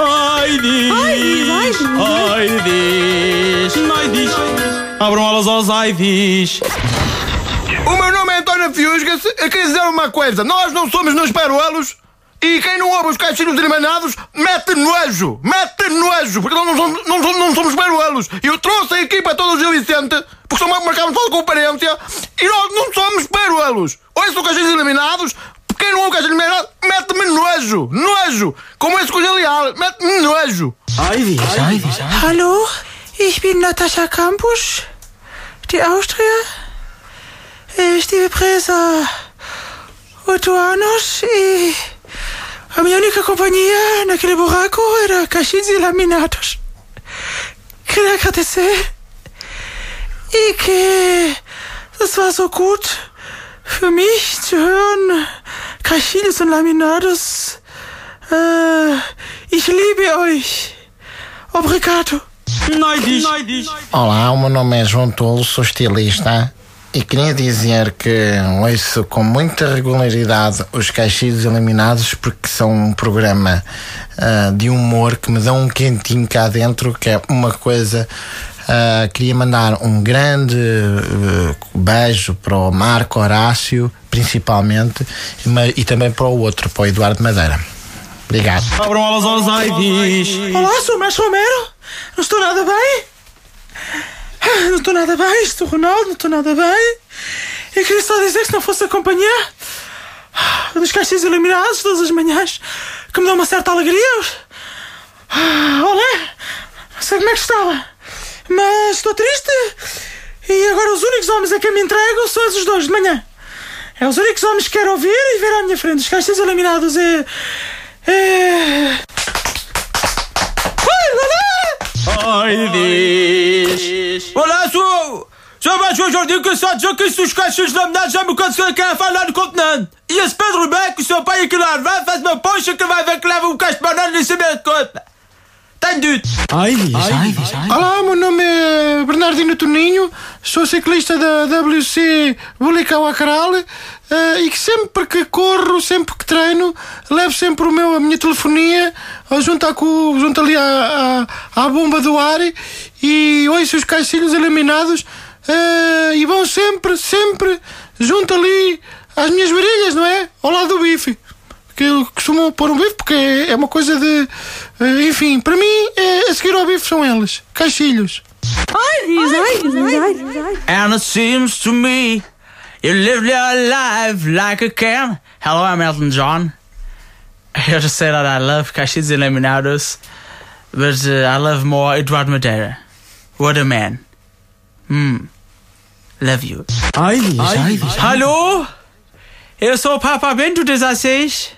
Ai diz! Ai diz! Ai diz! Abram alas aos ai diz! O meu nome é António Fiusga. Eu queria dizer uma coisa: nós não somos nos peruelos. E quem não ouve os caixinhos eliminados mete nojo, mete nojo, porque nós não somos, não, somos- não somos peruelos. Eu trouxe a equipa toda do Gil Vicente, porque só marcámos toda a conferência, e nós não somos peruelos. Ouço os caixinhos eliminados, quem não caixinhos eliminados mete-me nojo, nojo. Como esse coisa leal, mete-me nojo. Ai diz! Hallo, ich bin Natascha Campus, die Austria. Eu estive presa há oito anos e a minha única companhia naquele buraco era caixinhos e laminados. Queria agradecer e que das war so gut für mich zu hören. Caixinhos und Laminados. Äh, ich liebe euch. Obrigado. Olá, o meu nome é João Tolo, sou estilista e queria dizer que ouço com muita regularidade os Caixilhos Eliminados porque são um programa ah, de humor que me dão um quentinho cá dentro, que é uma coisa. ah, queria mandar um grande eh, beijo para o Marco Horácio, principalmente, e também para o outro, para o Eduardo Madeira. Obrigado. Abram alas aos ai diz! Olá, sou o Mestre Romero. Não estou nada bem. Não estou nada bem. Estou Ronaldo, não estou nada bem. Eu queria só dizer que se não fosse a companhia ah, dos caixas eliminados todas as manhãs, que me dá uma certa alegria. Ah, Olé, não sei como é que estava, mas estou triste. E agora os únicos homens a quem me entrego são esses dois de manhã. É os únicos homens que quero ouvir e ver à minha frente. Os caixas eliminados é. É. Ai, diz! Olá, sou. Sou mais aujourd'hui que só dizer que os caixões laminados já me conseguem que falar no continente. E esse Pedro que o seu pai aqui lá vai, faz uma poncha que vai ver que leva um caixo de banana nesse meio conta. Ai diz! Ai diz! Olá, meu nome é Bernardino Toninho, sou ciclista da WC Bulicau Acaral eh, e que sempre que corro, sempre que treino, levo sempre o meu, a minha telefonia junto, à, junto ali à, à, à bomba do ar e ouço os caixilhos eliminados eh, e vão sempre, sempre junto ali às minhas varilhas, não é? Ao lado do bife que eu costumo pôr um bife porque é uma coisa de. eh, Enfim, para mim, é, a seguir ao bife são elas, caixilhos. And it seems to me you live your life like a can. Hello, I'm Elton John. I just say that I love Caixinhos Eliminados, but uh, I love more Eduardo Madeira. What a man. Hmm. Love you. Ai! Ai diz! Hallo? Eu sou o Papa Bento 16.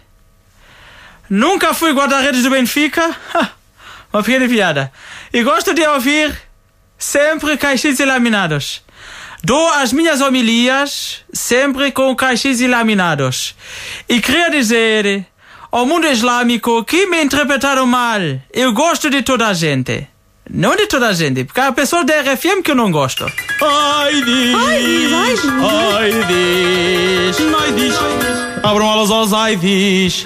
Nunca fui guarda-redes do Benfica. Uma pequena piada. E gosto de ouvir sempre caixinhos e laminados. Dou as minhas homilias sempre com caixinhos e laminados. E queria dizer ao mundo islâmico que me interpretaram mal. Eu gosto de toda a gente. Não de toda a gente, porque há pessoas da RFM que eu não gosto. Ai diz! Ai diz! Ai diz! Abram alas aos ai diz!